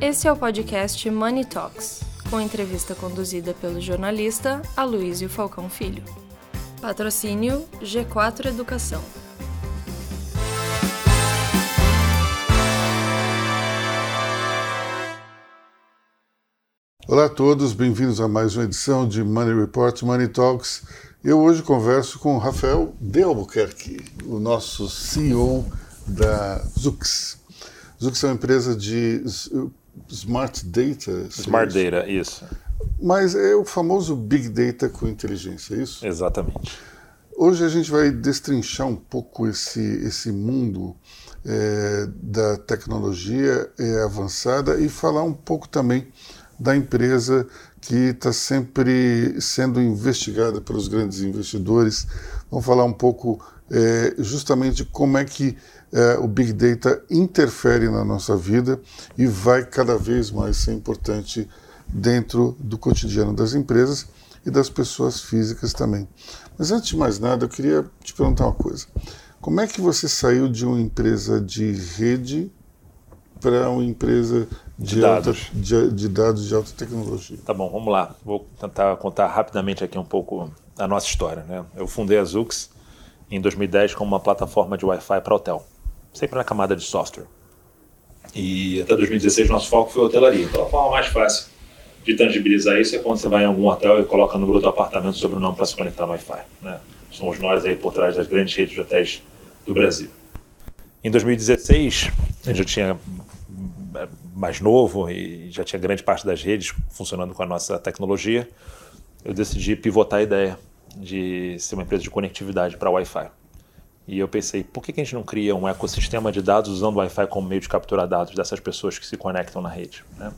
Esse é o podcast Money Talks, com entrevista conduzida pelo jornalista Aloysio Falcão Filho. Patrocínio G4 Educação. Olá a todos, bem-vindos a mais uma edição de Money Report Money Talks. Eu hoje converso com Rafael de Albuquerque, o nosso CEO da Zux. Zux é uma empresa de Smart Data. Smart Data, isso. Mas é o famoso Big Data com inteligência, é isso? Exatamente. Hoje a gente vai destrinchar um pouco esse, esse mundo é, da tecnologia é, avançada e falar um pouco também da empresa que está sempre sendo investigada pelos grandes investidores. Vamos falar um pouco é, justamente como é que é, o Big Data interfere na nossa vida e vai cada vez mais ser importante dentro do cotidiano das empresas e das pessoas físicas também. Mas antes de mais nada, eu queria te perguntar uma coisa. Como é que você saiu de uma empresa de rede para uma empresa de, de dados. Alta, de, de, dados de alta tecnologia. Tá bom, vamos lá. Vou tentar contar rapidamente aqui um pouco a nossa história. Né? Eu fundei a Zux em 2010 como uma plataforma de Wi-Fi para hotel, sempre na camada de software. E até 2016 nosso foco foi hotelaria. Então a forma mais fácil de tangibilizar isso é quando você vai em algum hotel e coloca o número do apartamento sobre o nome para se conectar no Wi-Fi. Né? Somos nós aí por trás das grandes redes de hotéis do Brasil. Em 2016, a gente já tinha mais novo e já tinha grande parte das redes funcionando com a nossa tecnologia, eu decidi pivotar a ideia de ser uma empresa de conectividade para Wi-Fi. E eu pensei, por que a gente não cria um ecossistema de dados usando o Wi-Fi como meio de capturar dados dessas pessoas que se conectam na rede? Né?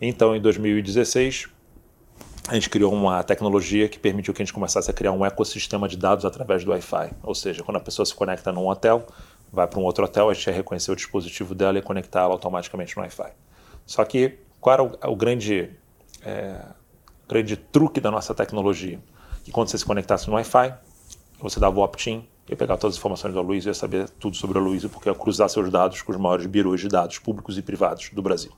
Então, em 2016, a gente criou uma tecnologia que permitiu que a gente começasse a criar um ecossistema de dados através do Wi-Fi. Ou seja, quando a pessoa se conecta num hotel, vai para um outro hotel, a gente ia reconhecer o dispositivo dela e conectá-la automaticamente no Wi-Fi. Só que qual era o, o grande, é, grande truque da nossa tecnologia? Que quando você se conectasse no Wi-Fi, você dava o opt-in, ia pegar todas as informações do Luiz, ia saber tudo sobre o Luiz, porque ia cruzar seus dados com os maiores birôs de dados públicos e privados do Brasil.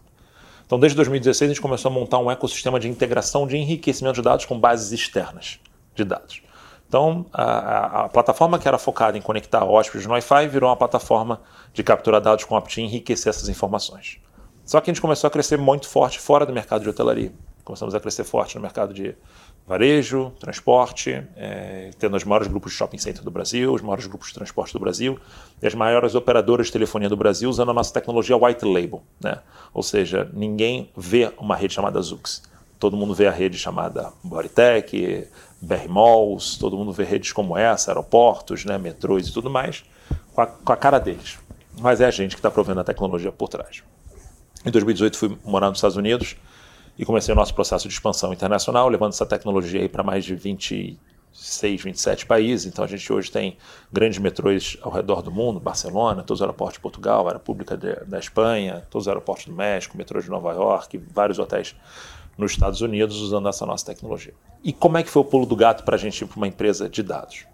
Então, desde 2016, a gente começou a montar um ecossistema de integração de enriquecimento de dados com bases externas de dados. Então, a, a, a, plataforma que era focada em conectar hóspedes no Wi-Fi virou uma plataforma de capturar dados com opt-in e enriquecer essas informações. Só que a gente começou a crescer muito forte fora do mercado de hotelaria. Começamos a crescer forte no mercado de varejo, transporte, é, tendo os maiores grupos de shopping center do Brasil, os maiores grupos de transporte do Brasil e as maiores operadoras de telefonia do Brasil usando a nossa tecnologia white label. Né? Ou seja, ninguém vê uma rede chamada Zux. Todo mundo vê a rede chamada Bodytech, BR Malls, todo mundo vê redes como essa, aeroportos, né, metrôs e tudo mais, com a, com a cara deles. Mas é a gente que está provendo a tecnologia por trás. Em 2018 fui morar nos Estados Unidos e comecei o nosso processo de expansão internacional, levando essa tecnologia para mais de 26, 27 países. Então a gente hoje tem grandes metrôs ao redor do mundo, Barcelona, todos os aeroportos de Portugal, a República da Espanha, todos os aeroportos do México, metrôs de Nova York, vários hotéis nos Estados Unidos usando essa nossa tecnologia. E como é que foi o pulo do gato para a gente ir para uma empresa de dados?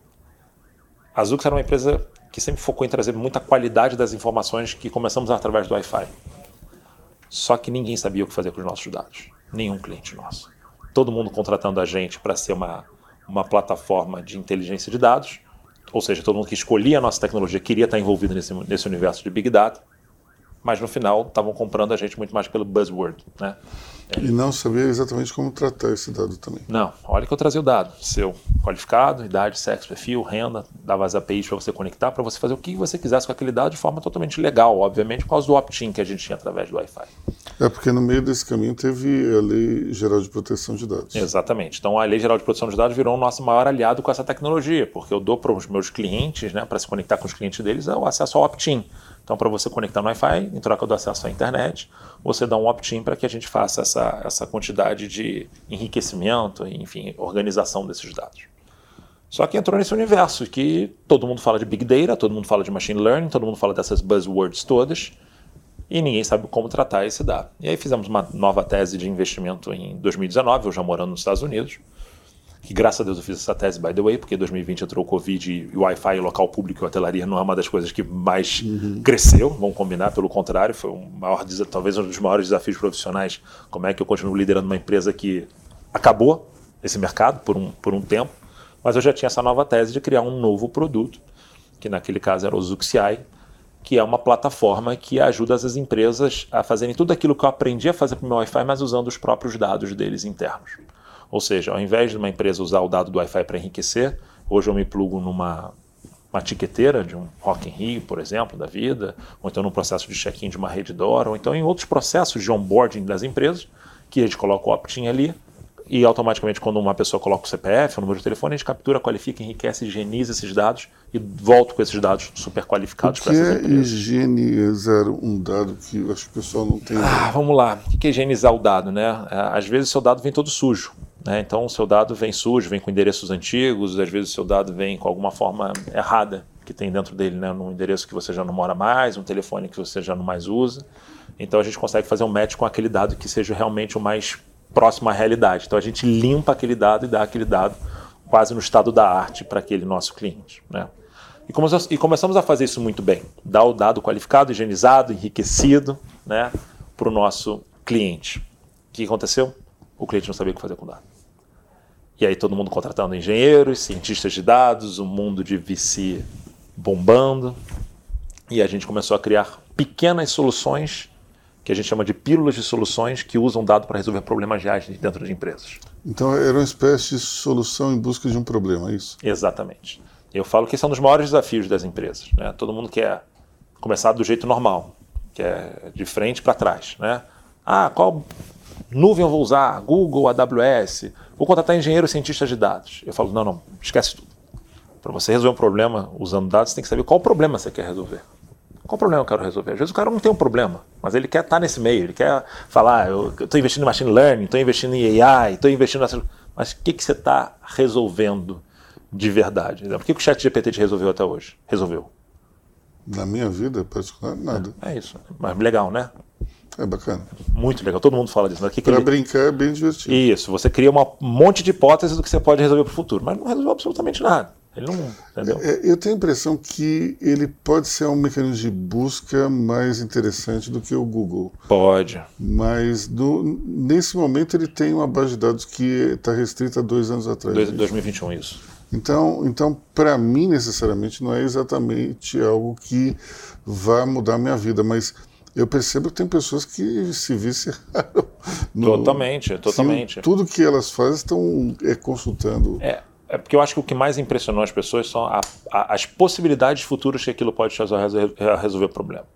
A Zux era uma empresa que sempre focou em trazer muita qualidade das informações que começamos através do Wi-Fi. Só que ninguém sabia o que fazer com os nossos dados. Nenhum cliente nosso. Todo mundo contratando a gente para ser uma, uma plataforma de inteligência de dados, ou seja, todo mundo que escolhia a nossa tecnologia queria estar envolvido nesse, nesse universo de Big Data, mas no final estavam comprando a gente muito mais pelo buzzword, né? E não sabia exatamente como tratar esse dado também. Não, olha que eu trazia o dado seu qualificado, idade, sexo, perfil, renda, dava as APIs para você conectar, para você fazer o que você quisesse com aquele dado de forma totalmente legal, obviamente, por causa do opt-in que a gente tinha através do Wi-Fi. É porque no meio desse caminho teve a Lei Geral de Proteção de Dados. Exatamente. Então a Lei Geral de Proteção de Dados virou o nosso maior aliado com essa tecnologia, porque eu dou para os meus clientes, né, para se conectar com os clientes deles, é o acesso ao opt-in. Então, para você conectar no Wi-Fi, em troca do acesso à internet, você dá um opt-in para que a gente faça essa, essa quantidade de enriquecimento, enfim, organização desses dados. Só que entrou nesse universo que todo mundo fala de Big Data, todo mundo fala de Machine Learning, todo mundo fala dessas buzzwords todas, e ninguém sabe como tratar esse dado. E aí fizemos uma nova tese de investimento em 2019, eu já morando nos Estados Unidos, que graças a Deus eu fiz essa tese, by the way, porque em 2020 entrou o Covid e o Wi-Fi, local público e hotelaria não é uma das coisas que mais uhum. cresceu, vamos combinar, pelo contrário, foi um maior, talvez um dos maiores desafios profissionais, como é que eu continuo liderando uma empresa que acabou esse mercado por um, por um tempo, mas eu já tinha essa nova tese de criar um novo produto, que naquele caso era o Zuxiai, que é uma plataforma que ajuda as empresas a fazerem tudo aquilo que eu aprendi a fazer para o meu Wi-Fi, mas usando os próprios dados deles internos. Ou seja, ao invés de uma empresa usar o dado do Wi-Fi para enriquecer, hoje eu me plugo numa uma tiqueteira de um Rock in Rio, por exemplo, da vida, ou então no processo de check-in de uma rede DOR, ou então em outros processos de onboarding das empresas, que a gente coloca o opt-in ali, e automaticamente quando uma pessoa coloca o CPF, o número de telefone, a gente captura, qualifica, enriquece, higieniza esses dados e volta com esses dados super qualificados para essas empresas. O que é higienizar um dado que acho que o pessoal não tem? Ah, vamos lá. O que é higienizar o dado? Né? É, às vezes o seu dado vem todo sujo. Né? Então o seu dado vem sujo, vem com endereços antigos, às vezes o seu dado vem com alguma forma errada que tem dentro dele, né? num endereço que você já não mora mais, um telefone que você já não mais usa. Então a gente consegue fazer um match com aquele dado que seja realmente o mais próximo à realidade. Então a gente limpa aquele dado e dá aquele dado quase no estado da arte para aquele nosso cliente. Né? E, come e, começamos a fazer isso muito bem. Dar o dado qualificado, higienizado, enriquecido né, para o nosso cliente. O que aconteceu? O cliente não sabia o que fazer com o dado. E aí todo mundo contratando engenheiros, cientistas de dados, o um mundo de VC bombando. E a gente começou a criar pequenas soluções que a gente chama de pílulas de soluções que usam dado para resolver problemas reais dentro de empresas. Então era uma espécie de solução em busca de um problema, é isso? Exatamente. Eu falo que esse é um dos maiores desafios das empresas. Né? Todo mundo quer começar do jeito normal, que é de frente para trás. Né? Ah, qual nuvem eu vou usar? Google, AWS? Vou contratar engenheiro cientista de dados. Eu falo, não, não, esquece tudo. Para você resolver um problema usando dados, você tem que saber qual problema você quer resolver. Qual problema eu quero resolver? Às vezes o cara não tem um problema, mas ele quer estar nesse meio, ele quer falar, eu estou investindo em machine learning, estou investindo em AI, estou investindo nessa... Mas o que, que você está resolvendo de verdade? Por que, que o chat GPT te resolveu até hoje? Resolveu. Na minha vida, particular, nada. É, é isso. Mas legal, né? É bacana. Muito legal, todo mundo fala disso. Né? Para ele... brincar é bem divertido. Isso, você cria um monte de hipóteses do que você pode resolver para o futuro, mas não resolveu absolutamente nada. Ele não. Entendeu? É, eu tenho a impressão que ele pode ser um mecanismo de busca mais interessante do que o Google. Pode. Mas nesse momento ele tem uma base de dados que está restrita a dois anos atrás. Dois, 2021, isso. Então, então para mim, necessariamente, não é exatamente algo que vá mudar a minha vida, mas eu percebo que tem pessoas que se viciaram. No, totalmente, totalmente. Tudo que elas fazem estão é, consultando. É, é porque eu acho que o que mais impressionou as pessoas são a, a, as possibilidades futuras que aquilo pode ajudar a resolver o problema.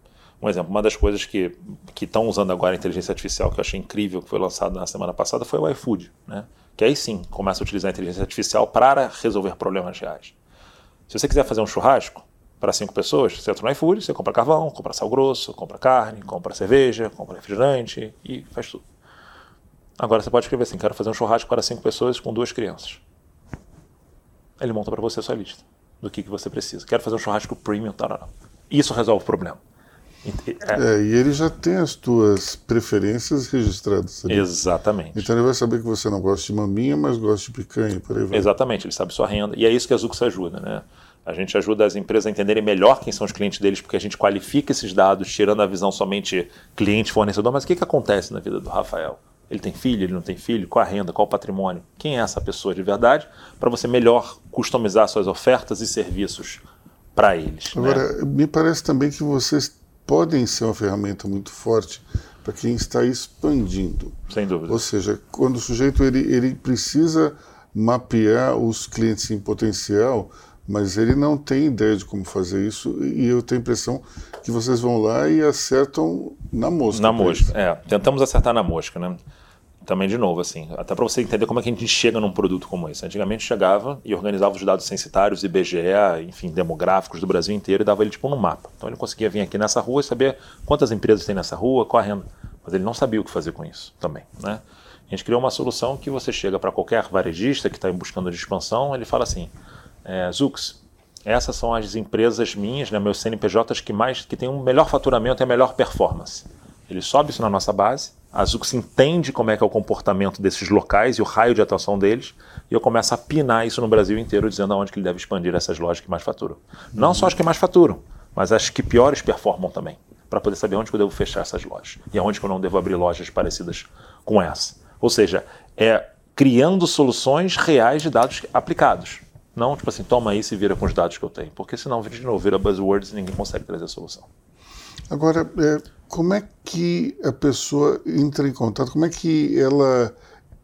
Um exemplo, uma das coisas que estão usando agora a inteligência artificial, que eu achei incrível, que foi lançado na semana passada, foi o iFood. Né? Que aí sim começa a utilizar a inteligência artificial para resolver problemas reais. Se você quiser fazer um churrasco para cinco pessoas, você entra no iFood, você compra carvão, compra sal grosso, compra carne, compra cerveja, compra refrigerante e faz tudo. Agora você pode escrever assim: quero fazer um churrasco para cinco pessoas com duas crianças ele monta para você a sua lista do que, que você precisa. Quero fazer um churrasco premium, tal, Isso resolve o problema. É. é, e ele já tem as tuas preferências registradas. Ali. Exatamente. Então ele vai saber que você não gosta de maminha, mas gosta de picanha, por aí vai. Exatamente, ele sabe sua renda. E é isso que a Zux ajuda, né? A gente ajuda as empresas a entenderem melhor quem são os clientes deles, porque a gente qualifica esses dados, tirando a visão somente cliente-fornecedor. Mas o que, que acontece na vida do Rafael? Ele tem filho, ele não tem filho? Qual a renda, qual o patrimônio? Quem é essa pessoa de verdade? Para você melhor customizar suas ofertas e serviços para eles. Né? Agora, né? me parece também que vocês podem ser uma ferramenta muito forte para quem está expandindo. Sem dúvida. Ou seja, quando o sujeito ele, ele precisa mapear os clientes em potencial, mas ele não tem ideia de como fazer isso e eu tenho a impressão que vocês vão lá e acertam na mosca. Na mosca, é. Tentamos acertar na mosca, né? Também, de novo, assim, até para você entender como é que a gente chega num produto como esse. Antigamente chegava e organizava os dados censitários, IBGE, enfim, demográficos do Brasil inteiro e dava ele tipo no mapa. Então ele conseguia vir aqui nessa rua e saber quantas empresas tem nessa rua, qual a renda. Mas ele não sabia o que fazer com isso também, né? A gente criou uma solução que você chega para qualquer varejista que está buscando de expansão, ele fala assim, é, Zux, essas são as empresas minhas, né, meus CNPJs que mais que têm um melhor faturamento e a melhor performance. Ele sobe isso na nossa base, A Zux entende como é que é o comportamento desses locais e o raio de atuação deles, e eu começo a pinar isso no Brasil inteiro, dizendo aonde que ele deve expandir essas lojas que mais faturam. Não só as que mais faturam, mas as que piores performam também, para poder saber onde que eu devo fechar essas lojas e aonde que eu não devo abrir lojas parecidas com essa. Ou seja, é criando soluções reais de dados aplicados. Não, tipo assim, toma aí e vira com os dados que eu tenho. Porque senão, de novo, vira buzzwords e ninguém consegue trazer a solução. Agora, é, como é que a pessoa entra em contato? Como é que ela,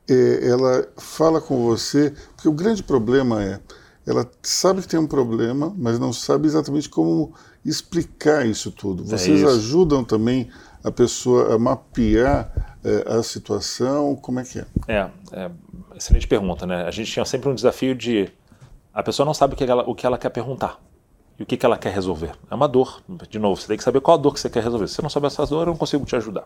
é, ela fala com você? Porque o grande problema é, ela sabe que tem um problema, mas não sabe exatamente como explicar isso tudo. É Vocês é isso. ajudam também a pessoa a mapear é, a situação? Como é que é? É, é excelente pergunta, né? A gente tinha sempre um desafio de a pessoa não sabe o que ela, o que ela quer perguntar e o que, que ela quer resolver. É uma dor. De novo, você tem que saber qual a dor que você quer resolver. Se você não souber essa dor, eu não consigo te ajudar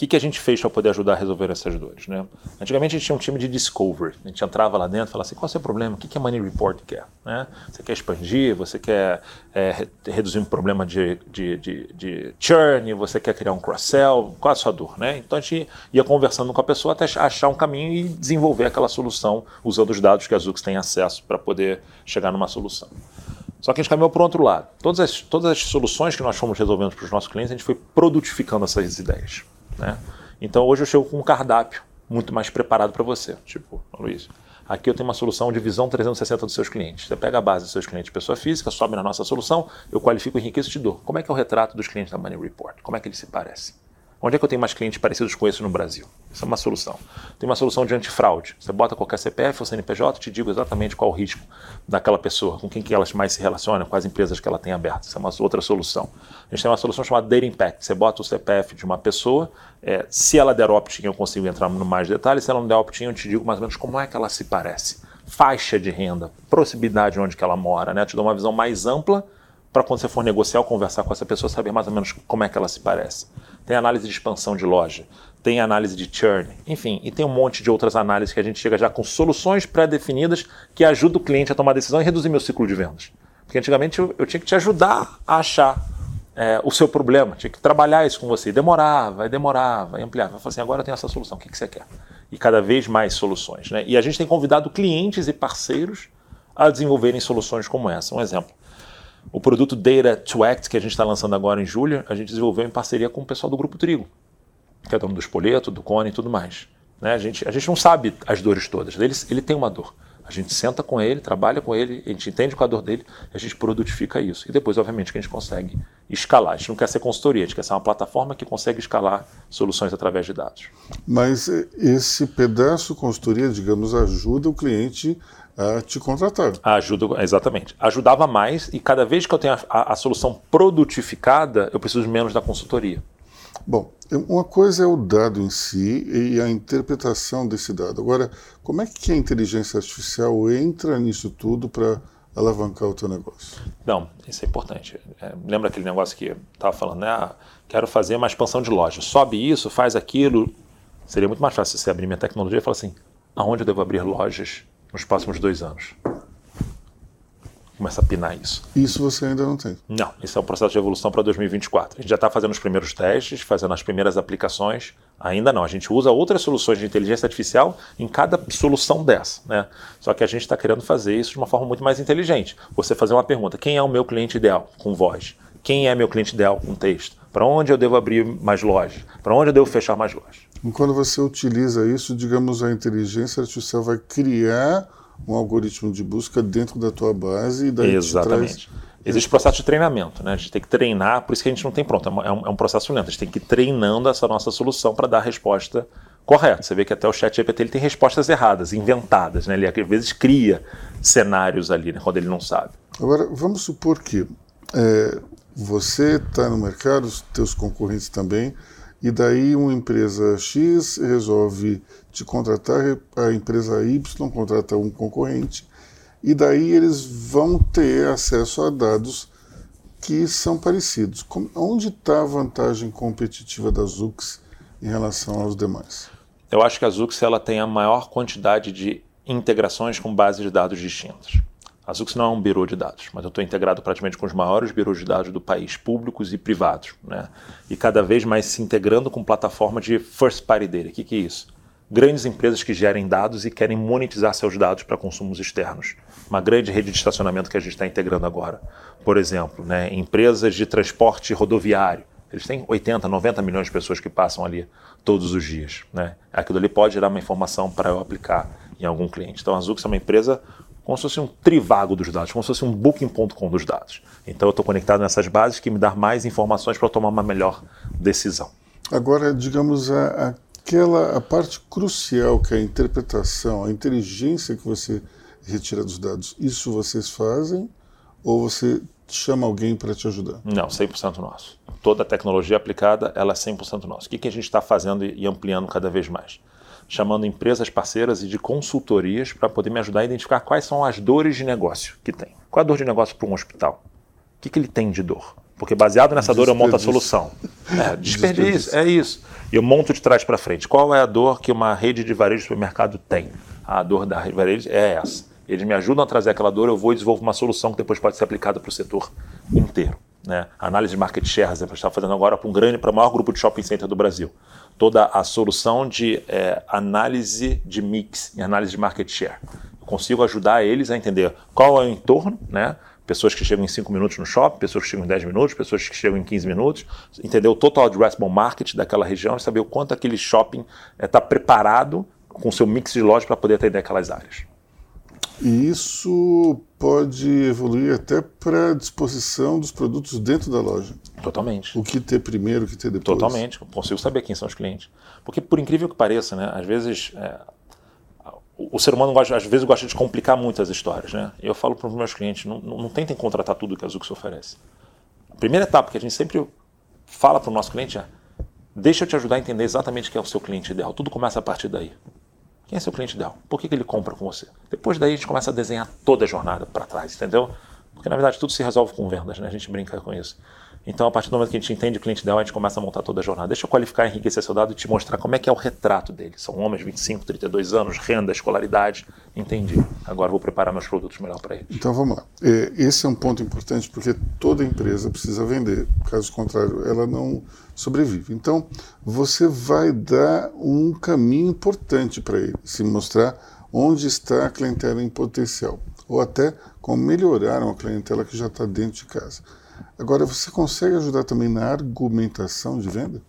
que, que a gente fez para poder ajudar a resolver essas dores? Né? Antigamente a gente tinha um time de discovery, a gente entrava lá dentro e falava assim, qual é o seu problema? O que, que a Money Report quer? Né? Você quer expandir, você quer é, reduzir um problema de, de, de, de, churn, você quer criar um cross-sell, qual é a sua dor? Né? Então a gente ia conversando com a pessoa até achar um caminho e desenvolver aquela solução usando os dados que a Zux tem acesso para poder chegar numa solução. Só que a gente caminhou para o outro lado. Todas as, todas as soluções que nós fomos resolvendo para os nossos clientes, a gente foi produtificando essas ideias. Né? Então hoje eu chego com um cardápio muito mais preparado para você. Tipo, Luiz, aqui eu tenho uma solução de visão 360 dos seus clientes. Você pega a base dos seus clientes pessoa física, sobe na nossa solução, eu qualifico, enriqueço e te dou. Como é que é o retrato dos clientes da Money Report? Como é que ele se parece? Onde é que eu tenho mais clientes parecidos com esse no Brasil? Isso é uma solução. Tem uma solução de antifraude. Você bota qualquer CPF ou CNPJ, te digo exatamente qual o risco daquela pessoa, com quem que elas mais se relacionam, quais empresas que ela tem abertas. Isso é uma outra solução. A gente tem uma solução chamada Data Impact. Você bota o CPF de uma pessoa, é, se ela der opt-in, eu consigo entrar no mais detalhes. Se ela não der opt-in, eu te digo mais ou menos como é que ela se parece. Faixa de renda, proximidade onde que ela mora, né? Te dou uma visão mais ampla para quando você for negociar ou conversar com essa pessoa, saber mais ou menos como é que ela se parece. Tem análise de expansão de loja, tem análise de churn, enfim, e tem um monte de outras análises que a gente chega já com soluções pré-definidas que ajudam o cliente a tomar decisão e reduzir meu ciclo de vendas. Porque antigamente eu, eu tinha que te ajudar a achar é, o seu problema, tinha que trabalhar isso com você. Demorava, vai demorar, vai ampliar. Vai falar assim, agora eu tenho essa solução, o que, que você quer? E cada vez mais soluções. Né? E a gente tem convidado clientes e parceiros a desenvolverem soluções como essa. Um exemplo. O produto Data to Act, que a gente está lançando agora em julho, a gente desenvolveu em parceria com o pessoal do Grupo Trigo, que é dono do Espoleto, do Cone e tudo mais. Né? A, gente, a gente não sabe as dores todas. Ele, ele tem uma dor. A gente senta com ele, trabalha com ele, a gente entende é a dor dele, a gente produtifica isso. E depois, obviamente, que a gente consegue escalar. A gente não quer ser consultoria, a gente quer ser uma plataforma que consegue escalar soluções através de dados. Mas esse pedaço consultoria, digamos, ajuda o cliente te contratar. Ajuda, exatamente. Ajudava mais e cada vez que eu tenho a, a, a solução produtificada, eu preciso menos da consultoria. Bom, uma coisa é o dado em si e a interpretação desse dado. Agora, como é que a inteligência artificial entra nisso tudo para alavancar o teu negócio? Não, isso é importante. É, lembra aquele negócio que estava falando, né? Ah, quero fazer uma expansão de loja. Sobe isso, faz aquilo. Seria muito mais fácil você abrir minha tecnologia e falar assim, aonde eu devo abrir lojas nos próximos dois anos. Começa a pinar isso. Isso você ainda não tem? Não, isso é um processo de evolução para 2024. A gente já está fazendo os primeiros testes, fazendo as primeiras aplicações. Ainda não, a gente usa outras soluções de inteligência artificial em cada solução dessa. Né? Só que a gente está querendo fazer isso de uma forma muito mais inteligente. Você fazer uma pergunta: quem é o meu cliente ideal com voz? Quem é meu cliente ideal com texto? Para onde eu devo abrir mais lojas? Para onde eu devo fechar mais lojas? E quando você utiliza isso, digamos, a inteligência artificial vai criar um algoritmo de busca dentro da tua base e daí Exatamente. Traz... Existe processo de treinamento, né? A gente tem que treinar, por isso que a gente não tem pronto. É, é um, é um processo lento. A gente tem que ir treinando essa nossa solução para dar a resposta correta. Você vê que até o chat GPT ele tem respostas erradas, inventadas, né? Ele às vezes cria cenários ali, né? quando ele não sabe. Agora, vamos supor que é, você está no mercado, os teus concorrentes também, e daí uma empresa X resolve te contratar, a empresa Y contrata um concorrente, e daí eles vão ter acesso a dados que são parecidos. Onde está a vantagem competitiva da Zux em relação aos demais? Eu acho que a Zux ela tem a maior quantidade de integrações com bases de dados distintas. A Zux não é um birô de dados, mas eu estou integrado praticamente com os maiores birôs de dados do país, públicos e privados, né? E cada vez mais se integrando com plataforma de first party data. O que, que é isso? Grandes empresas que gerem dados e querem monetizar seus dados para consumos externos. Uma grande rede de estacionamento que a gente está integrando agora. Por exemplo, né, empresas de transporte rodoviário. Eles têm 80, 90 milhões de pessoas que passam ali todos os dias. Né? Aquilo ali pode gerar uma informação para eu aplicar em algum cliente. Então a Zux é uma empresa como se fosse um trivago dos dados, como se fosse um booking.com dos dados. Então eu estou conectado nessas bases que me dá mais informações para tomar uma melhor decisão. Agora, digamos, a, aquela a parte crucial que é a interpretação, a inteligência que você retira dos dados, isso vocês fazem ou você chama alguém para te ajudar? Não, 100% nosso. Toda a tecnologia aplicada, ela é 100% nosso. O que, que a gente está fazendo e ampliando cada vez mais? Chamando empresas parceiras e de consultorias para poder me ajudar a identificar quais são as dores de negócio que tem. Qual é a dor de negócio para um hospital? O que, que ele tem de dor? Porque baseado nessa dor eu monto a solução. É, desperdício, é isso. E eu monto de trás para frente. Qual é a dor que uma rede de varejo de supermercado tem? A dor da rede de varejo é essa. Eles me ajudam a trazer aquela dor, eu vou e desenvolvo uma solução que depois pode ser aplicada para o setor inteiro. Né? análise de market share, a gente está fazendo agora para um grande, para o maior grupo de shopping center do Brasil toda a solução de é, análise de mix e análise de market share. Eu consigo ajudar eles a entender qual é o entorno, né? pessoas que chegam em 5 minutos no shopping, pessoas que chegam em 10 minutos, pessoas que chegam em 15 minutos, entender o total addressable market daquela região e saber o quanto aquele shopping está é, preparado com seu mix de lojas para poder atender aquelas áreas. E isso pode evoluir até para a disposição dos produtos dentro da loja. Totalmente. O que ter primeiro, o que ter depois. Totalmente. consigo saber quem são os clientes. Porque, por incrível que pareça, né, às vezes é, o ser humano gosta, às vezes gosta de complicar muito as histórias. Né? Eu falo para os meus clientes, não, não, não tentem contratar tudo que a Zux oferece. A primeira etapa que a gente sempre fala para o nosso cliente é deixa eu te ajudar a entender exatamente quem é o seu cliente ideal. Tudo começa a partir daí. Quem é seu cliente ideal? Por que, que ele compra com você? Depois daí a gente começa a desenhar toda a jornada para trás, entendeu? Porque na verdade tudo se resolve com vendas, né? A gente brinca com isso. Então, a partir do momento que a gente entende o cliente ideal, a gente começa a montar toda a jornada. Deixa eu qualificar, enriquecer seu dado e te mostrar como é que é o retrato dele. São homens, 25, 32 anos, renda, escolaridade. Entendi. Agora vou preparar meus produtos melhor para eles. Então, vamos lá. É, esse é um ponto importante porque toda empresa precisa vender. Caso contrário, ela não sobrevive. Então, você vai dar um caminho importante para ele, se mostrar onde está a clientela em potencial. Ou até como melhorar uma clientela que já está dentro de casa. Agora, você consegue ajudar também na argumentação de venda?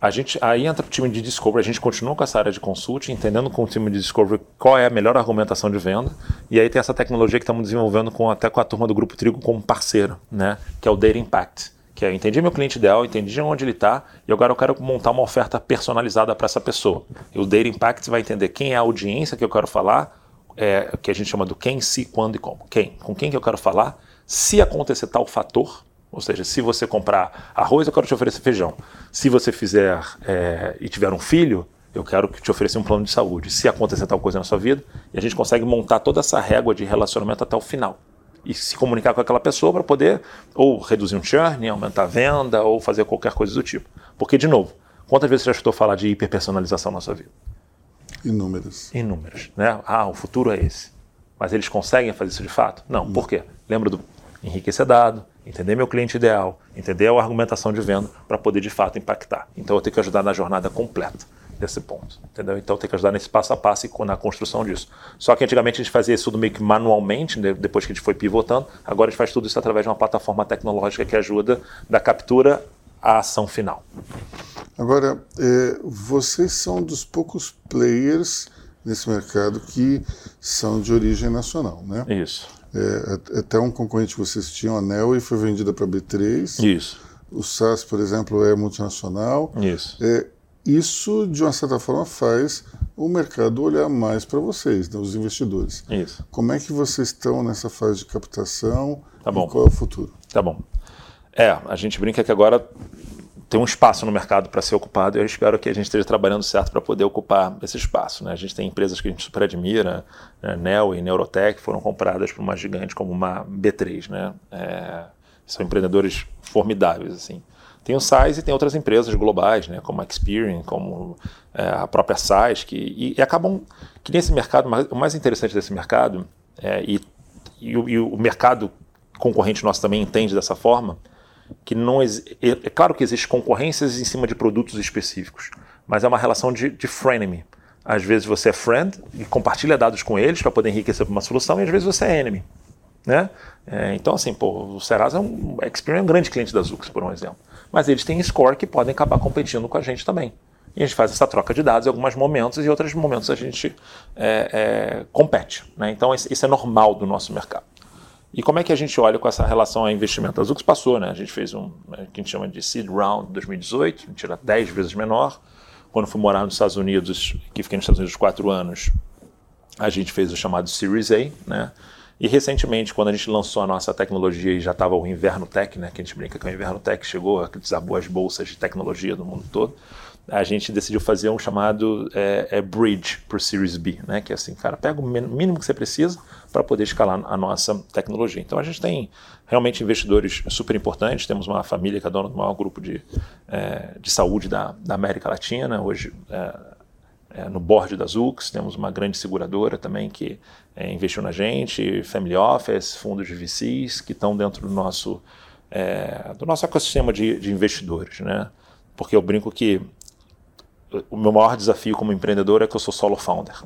A gente, aí entra o time de discovery, a gente continua com essa área de consulting, entendendo com o time de discovery qual é a melhor argumentação de venda, e aí tem essa tecnologia que estamos desenvolvendo com, até com a turma do Grupo Trigo como parceiro, né? que é o Data Impact, que é entendi meu cliente ideal, entendi onde ele está, e agora eu quero montar uma oferta personalizada para essa pessoa. E o Data Impact vai entender quem é a audiência que eu quero falar, é, que a gente chama do quem, se, quando e como. Quem? Com quem que eu quero falar, se acontecer tal fator, ou seja, se você comprar arroz, eu quero te oferecer feijão. Se você fizer é, e tiver um filho, eu quero te oferecer um plano de saúde. Se acontecer tal coisa na sua vida, e a gente consegue montar toda essa régua de relacionamento até o final. E se comunicar com aquela pessoa para poder ou reduzir um churn, aumentar a venda, ou fazer qualquer coisa do tipo. Porque, de novo, quantas vezes você já escutou falar de hiperpersonalização na sua vida? Inúmeras. Inúmeras. Né? Ah, o futuro é esse. Mas eles conseguem fazer isso de fato? Não. Não. Por quê? Lembra do enriquecer dado, entender meu cliente ideal, entender a argumentação de venda para poder de fato impactar. Então eu tenho que ajudar na jornada completa desse ponto, entendeu? Então eu tenho que ajudar nesse passo a passo e na construção disso. Só que antigamente a gente fazia isso tudo meio que manualmente, né? depois que a gente foi pivotando, agora a gente faz tudo isso através de uma plataforma tecnológica que ajuda da captura à ação final. Agora, é, vocês são dos poucos players nesse mercado que são de origem nacional, né? Isso. É, até um concorrente que vocês tinham, a Nel, e foi vendida para a B3. Isso. O SAS, por exemplo, é multinacional. Isso. É, isso, de uma certa forma, faz o mercado olhar mais para vocês, né, os investidores. Isso. Como é que vocês estão nessa fase de captação tá bom. e qual é o futuro? Tá bom. É, a gente brinca que agora tem um espaço no mercado para ser ocupado e eu espero que a gente esteja trabalhando certo para poder ocupar esse espaço. Né? A gente tem empresas que a gente super admira, né? Nel e Neurotech foram compradas por uma gigante como uma B3. Né? É, são empreendedores formidáveis. assim. Tem o SAIS e tem outras empresas globais, né? como a Experian, como é, a própria SAIS, que, e, e, acabam que nesse mercado, o mais interessante desse mercado, é, e e, o, e o mercado concorrente nosso também entende dessa forma, que não é, claro que existe concorrências em cima de produtos específicos, mas é uma relação de, de frenemy. Às vezes você é friend e compartilha dados com eles para poder enriquecer uma solução, e às vezes você é enemy. Né? É, então, assim, pô, o Serasa é um, Experian é um grande cliente da Zux, por um exemplo. Mas eles têm score que podem acabar competindo com a gente também. E a gente faz essa troca de dados em alguns momentos e em outros momentos a gente é, é, compete. Né? Então, isso é normal do nosso mercado. E como é que a gente olha com essa relação a investimento? A Zux passou, né? A gente fez um que a gente chama de Seed Round 2018, a gente era 10 vezes menor. Quando fui morar nos Estados Unidos, que fiquei nos Estados Unidos quatro anos, a gente fez o chamado Series A, né? E recentemente, quando a gente lançou a nossa tecnologia e já estava o Inverno Tech, né, que a gente brinca que o Inverno Tech chegou, que desabou as bolsas de tecnologia do mundo todo, a gente decidiu fazer um chamado é, é Bridge para o Series B, né, que é assim, cara, pega o mínimo que você precisa para poder escalar a nossa tecnologia. Então a gente tem realmente investidores super importantes, temos uma família que é dona do maior grupo de, é, de saúde da, da América Latina, hoje é, é, no board da Zux, temos uma grande seguradora também que é, investiu na gente, Family Office, fundos de VCs que estão dentro do nosso, é, do nosso ecossistema de, de investidores. Né? Porque eu brinco que o meu maior desafio como empreendedor é que eu sou solo founder.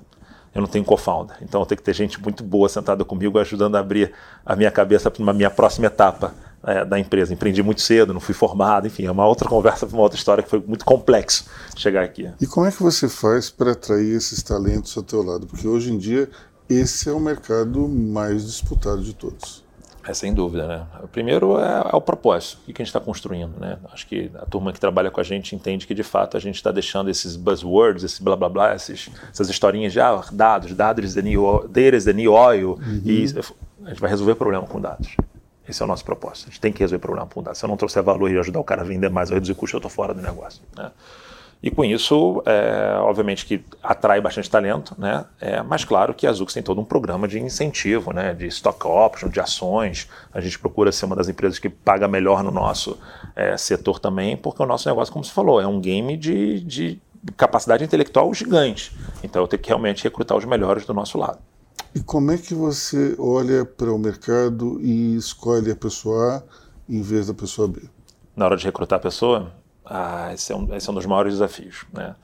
Eu não tenho co-founder. Então eu tenho que ter gente muito boa sentada comigo, ajudando a abrir a minha cabeça para uma minha próxima etapa é, da empresa. Empreendi muito cedo, não fui formado, enfim, é uma outra conversa, uma outra história que foi muito complexo chegar aqui. E como é que você faz para atrair esses talentos ao teu lado? Porque hoje em dia esse é o mercado mais disputado de todos. É sem dúvida, né? O primeiro é, é o propósito, o que a gente está construindo, né? Acho que a turma que trabalha com a gente entende que de fato a gente está deixando esses buzzwords, esse blá blá blá, esses, essas historinhas de ah, dados, dados the new, data is the new oil, uhum. e a gente vai resolver o problema com dados. Esse é o nosso propósito. A gente tem que resolver o problema com dados. Se eu não trouxer valor e ajudar o cara a vender mais ou reduzir custo, eu estou fora do negócio. Né? E com isso, é, obviamente que atrai bastante talento, né? É, mas claro que a Zux tem todo um programa de incentivo, né? De stock option, de ações. A gente procura ser uma das empresas que paga melhor no nosso é, setor também, porque o nosso negócio, como você falou, é um game de, de capacidade intelectual gigante. Então eu tenho que realmente recrutar os melhores do nosso lado. E como é que você olha para o mercado e escolhe a pessoa A em vez da pessoa B? Na hora de recrutar a pessoa, ah, esse, é um, esse é um dos maiores desafios, né?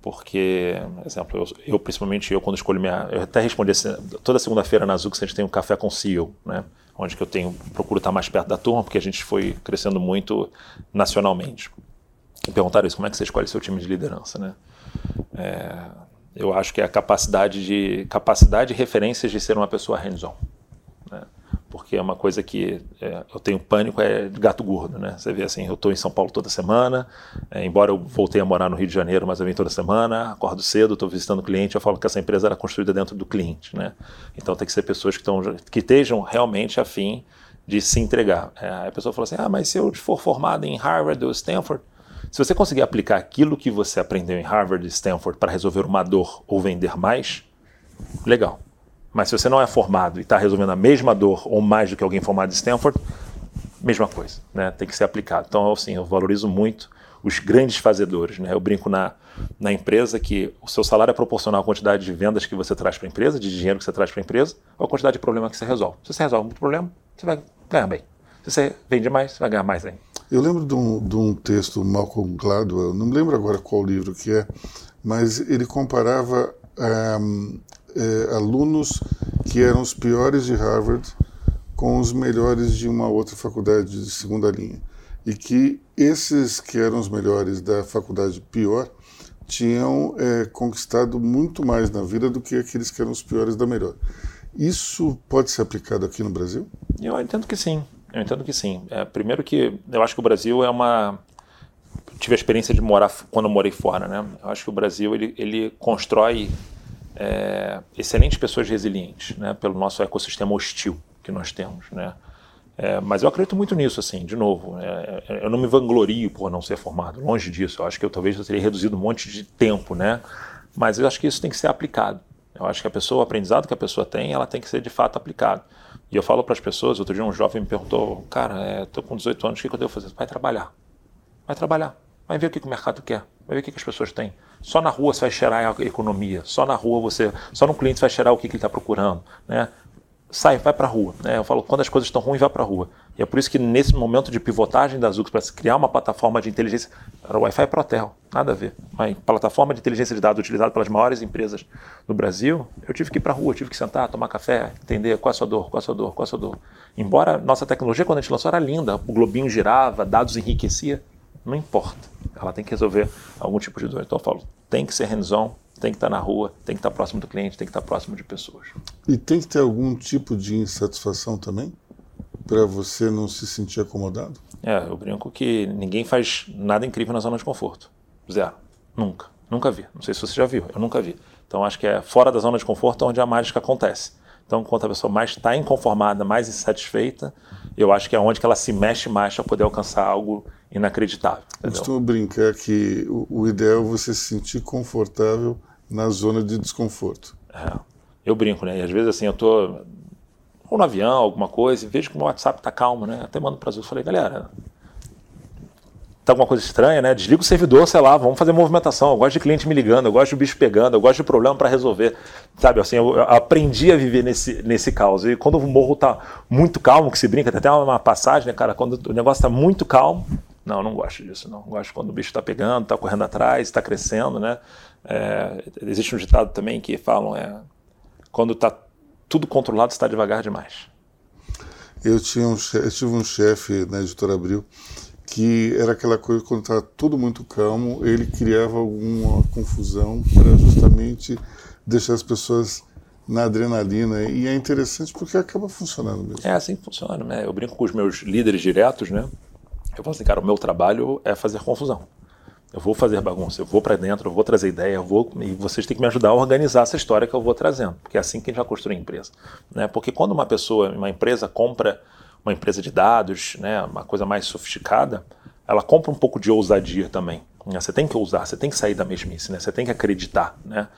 Porque, exemplo, eu, eu, principalmente eu quando escolho minha, eu até respondi assim, toda segunda-feira na Zux a gente tem um café com CEO, né? Onde que eu tenho procuro estar mais perto da turma porque a gente foi crescendo muito nacionalmente. E perguntaram isso, como é que você escolhe seu time de liderança, né? É, eu acho que é a capacidade de capacidade e referências de ser uma pessoa hands-on. Porque é uma coisa que é, eu tenho pânico é de gato gordo, né? Você vê assim, eu estou em São Paulo toda semana, é, embora eu voltei a morar no Rio de Janeiro, mas eu venho toda semana, acordo cedo, estou visitando o cliente, eu falo que essa empresa era construída dentro do cliente, né? Então tem que ser pessoas que, tão, que estejam realmente afim de se entregar. É, a pessoa fala assim, ah, mas se eu for formado em Harvard ou Stanford, se você conseguir aplicar aquilo que você aprendeu em Harvard e Stanford para resolver uma dor ou vender mais, legal. Mas se você não é formado e está resolvendo a mesma dor ou mais do que alguém formado em Stanford, mesma coisa, né? Tem que ser aplicado. Então, assim, eu valorizo muito os grandes fazedores, né? Eu brinco na, na empresa que o seu salário é proporcional à quantidade de vendas que você traz para a empresa, de dinheiro que você traz para a empresa, ou à quantidade de problema que você resolve. Se você resolve muito problema, você vai ganhar bem. Se você vende mais, você vai ganhar mais ainda. Eu lembro de um, de um texto do Malcolm Gladwell, não me lembro agora qual livro que é, mas ele comparava um, é, alunos que eram os piores de Harvard com os melhores de uma outra faculdade de segunda linha. E que esses que eram os melhores da faculdade pior tinham é, conquistado muito mais na vida do que aqueles que eram os piores da melhor. Isso pode ser aplicado aqui no Brasil? Eu entendo que sim. Eu entendo que sim. É, primeiro que eu acho que o Brasil é uma tive a experiência de morar quando eu morei fora, né? Eu acho que o Brasil ele, ele constrói é, excelentes pessoas resilientes, né? Pelo nosso ecossistema hostil que nós temos, né? É, mas eu acredito muito nisso, assim, de novo. É, é eu não me vanglorio por não ser formado, longe disso. Eu acho que eu talvez eu teria reduzido um monte de tempo, né? Mas eu acho que isso tem que ser aplicado. Eu acho que a pessoa, o aprendizado que a pessoa tem, ela tem que ser de fato aplicado. E eu falo para as pessoas, outro dia um jovem me perguntou, cara, estou é, com 18 anos, o que, que eu devo fazer? Vai trabalhar. Vai trabalhar. Vai ver o que, o mercado quer. Vai ver o que, as pessoas têm. Só na rua você vai cheirar a economia. Só na rua você, só no cliente você vai cheirar o que, que ele está procurando. Né? sai, vai para a rua. Né? Eu falo, quando as coisas estão ruins, vai para a rua. E é por isso que nesse momento de pivotagem da Zux para se criar uma plataforma de inteligência, era o Wi-Fi para hotel, nada a ver. Uma plataforma de inteligência de dados utilizada pelas maiores empresas do Brasil, eu tive que ir para a rua, tive que sentar, tomar café, entender qual é a sua dor, qual é a sua dor, qual é a sua dor. Embora nossa tecnologia, quando a gente lançou, era linda, o globinho girava, dados enriquecia, não importa. Ela tem que resolver algum tipo de dor. Então eu falo, tem que ser hands-on, tem que estar na rua, tem que estar próximo do cliente, tem que estar próximo de pessoas. E tem que ter algum tipo de insatisfação também? Para você não se sentir acomodado? É, eu brinco que ninguém faz nada incrível na zona de conforto. Zero. Nunca. Nunca vi. Não sei se você já viu, eu nunca vi. Então acho que é fora da zona de conforto onde a mágica acontece. Então, quanto a pessoa mais está inconformada, mais insatisfeita, eu acho que é onde que ela se mexe mais para poder alcançar algo inacreditável. Eu costumo brincar que o, o ideal é você se sentir confortável na zona de desconforto. É, eu brinco, né? E às vezes assim, eu tô ou no avião, alguma coisa, e vejo que o meu WhatsApp tá calmo, né? Até mando para as falei, galera, tá alguma coisa estranha, né? Desliga o servidor, sei lá, vamos fazer movimentação. Eu gosto de cliente me ligando, eu gosto de bicho pegando, eu gosto de problema para resolver. Sabe, assim, eu aprendi a viver nesse, nesse caos. E quando o morro tá muito calmo, que se brinca, tem até uma passagem, né, cara? Quando o negócio tá muito calmo, não, não gosto disso, não. Gosto quando o bicho está pegando, está correndo atrás, está crescendo, né? É, existe um ditado também que falam, é, quando está tudo controlado, está devagar demais. Eu, tinha um chefe, eu tive um chefe na editora Abril que era aquela coisa quando estava tudo muito calmo, ele criava alguma confusão para justamente deixar as pessoas na adrenalina e é interessante porque acaba funcionando mesmo. É assim que funciona, né? Eu brinco com os meus líderes diretos, né? Eu falo assim, cara, o meu trabalho é fazer confusão. Eu vou fazer bagunça, eu vou para dentro, eu vou trazer ideia, eu vou e vocês têm que me ajudar a organizar essa história que eu vou trazendo, porque é assim que a gente vai construir a empresa, né? Porque quando uma pessoa, uma empresa compra uma empresa de dados, né, uma coisa mais sofisticada, ela compra um pouco de ousadia também. Né? Você tem que ousar, você tem que sair da mesmice, né? Você tem que acreditar, né?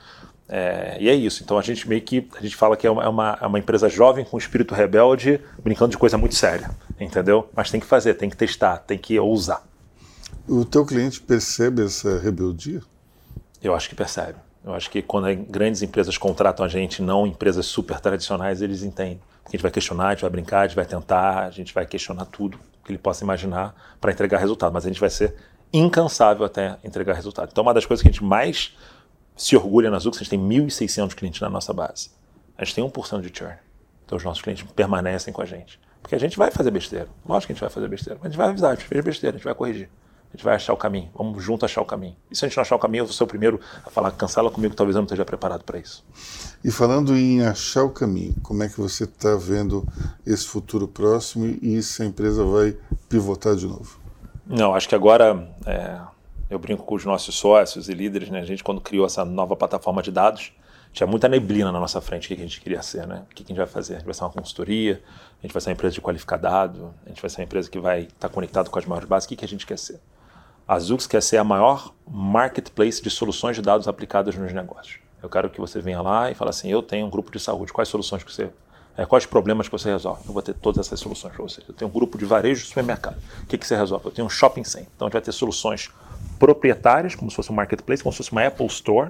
É, e é isso. Então a gente meio que a gente fala que é uma, é uma, é empresa jovem com espírito rebelde, brincando de coisa muito séria, entendeu? Mas tem que fazer, tem que testar, tem que ousar. O teu cliente percebe essa rebeldia? Eu acho que percebe. Eu acho que quando grandes empresas contratam a gente, não empresas super tradicionais, eles entendem. A gente vai questionar, a gente vai brincar, a gente vai tentar, a gente vai questionar tudo que ele possa imaginar para entregar resultado. Mas a gente vai ser incansável até entregar resultado. Então, uma das coisas que a gente mais se orgulha na Zux, a gente tem 1.600 clientes na nossa base. A gente tem 1% de churn. Então, os nossos clientes permanecem com a gente. Porque a gente vai fazer besteira. Lógico que a gente vai fazer besteira. Mas a gente vai avisar, a gente fez besteira, a gente vai corrigir. A gente vai achar o caminho. Vamos junto achar o caminho. E se a gente não achar o caminho, eu vou ser o primeiro a falar, cancela comigo, talvez eu não esteja preparado para isso. E falando em achar o caminho, como é que você está vendo esse futuro próximo e se a empresa vai pivotar de novo? Não, acho que agora é, eu brinco com os nossos sócios e líderes, né? A gente, quando criou essa nova plataforma de dados, tinha muita neblina na nossa frente, o que a gente queria ser, né? O que a gente vai fazer? A gente vai ser uma consultoria, a gente vai ser uma empresa de qualificado, a gente vai ser uma empresa que vai estar conectado com as maiores bases, o que a gente quer ser? A Zux quer ser a maior marketplace de soluções de dados aplicadas nos negócios. Eu quero que você venha lá e fale assim: eu tenho um grupo de saúde, quais soluções que você. É, quais problemas que você resolve? Eu vou ter todas essas soluções para você. Eu tenho um grupo de varejo de supermercado. O que, que você resolve? Eu tenho um shopping center. Então a gente vai ter soluções proprietárias, como se fosse um marketplace, como se fosse uma Apple Store,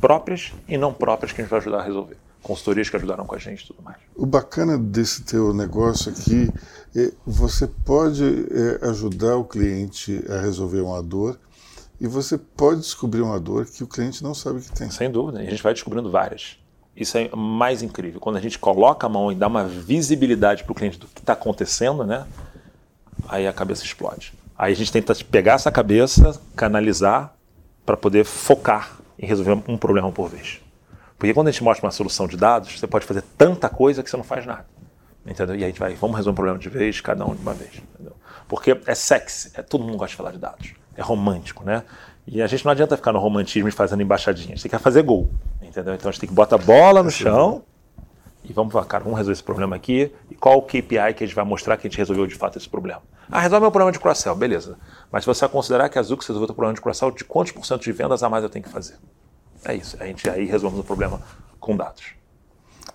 próprias e não próprias que a gente vai ajudar a resolver consultorias que ajudaram com a gente e tudo mais. O bacana desse teu negócio aqui é você pode é, ajudar o cliente a resolver uma dor e você pode descobrir uma dor que o cliente não sabe que tem. Sem dúvida, e a gente vai descobrindo várias. Isso é mais incrível. Quando a gente coloca a mão e dá uma visibilidade para o cliente do que está acontecendo, né? Aí a cabeça explode. Aí a gente tenta pegar essa cabeça, canalizar para poder focar em resolver um problema por vez. Porque quando a gente mostra uma solução de dados, você pode fazer tanta coisa que você não faz nada. Entendeu? E a gente vai, vamos resolver um problema de vez, cada um de uma vez. Entendeu? Porque é sexy, é, todo mundo gosta de falar de dados. É romântico, né? E a gente não adianta ficar no romantismo e fazendo embaixadinha. A gente tem que fazer gol. Entendeu? Então a gente tem que botar a bola no chão e vamos falar, cara, vamos resolver esse problema aqui. E qual o KPI que a gente vai mostrar que a gente resolveu de fato esse problema? Ah, resolve meu problema de cross-sell, beleza. Mas se você considerar que a Zux resolveu o problema de cross-sell, de quantos por cento de vendas a mais eu tenho que fazer? É isso. A gente aí resolvemos o problema com dados.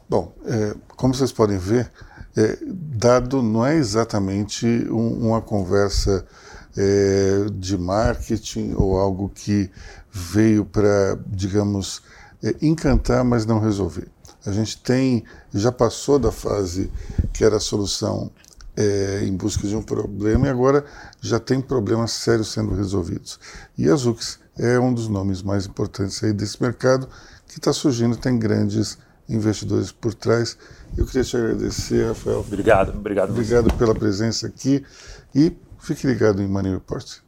Bom, é, como vocês podem ver, é, dado não é exatamente um, uma conversa é, de marketing ou algo que veio para, digamos, é, encantar, mas não resolver. A gente tem, já passou da fase que era a solução é, em busca de um problema e agora já tem problemas sérios sendo resolvidos. E a Zux é um dos nomes mais importantes aí desse mercado que está surgindo, tem grandes investidores por trás. Eu queria te agradecer, Rafael. Obrigado, obrigado. Obrigado pela presença aqui e fique ligado em Money Report.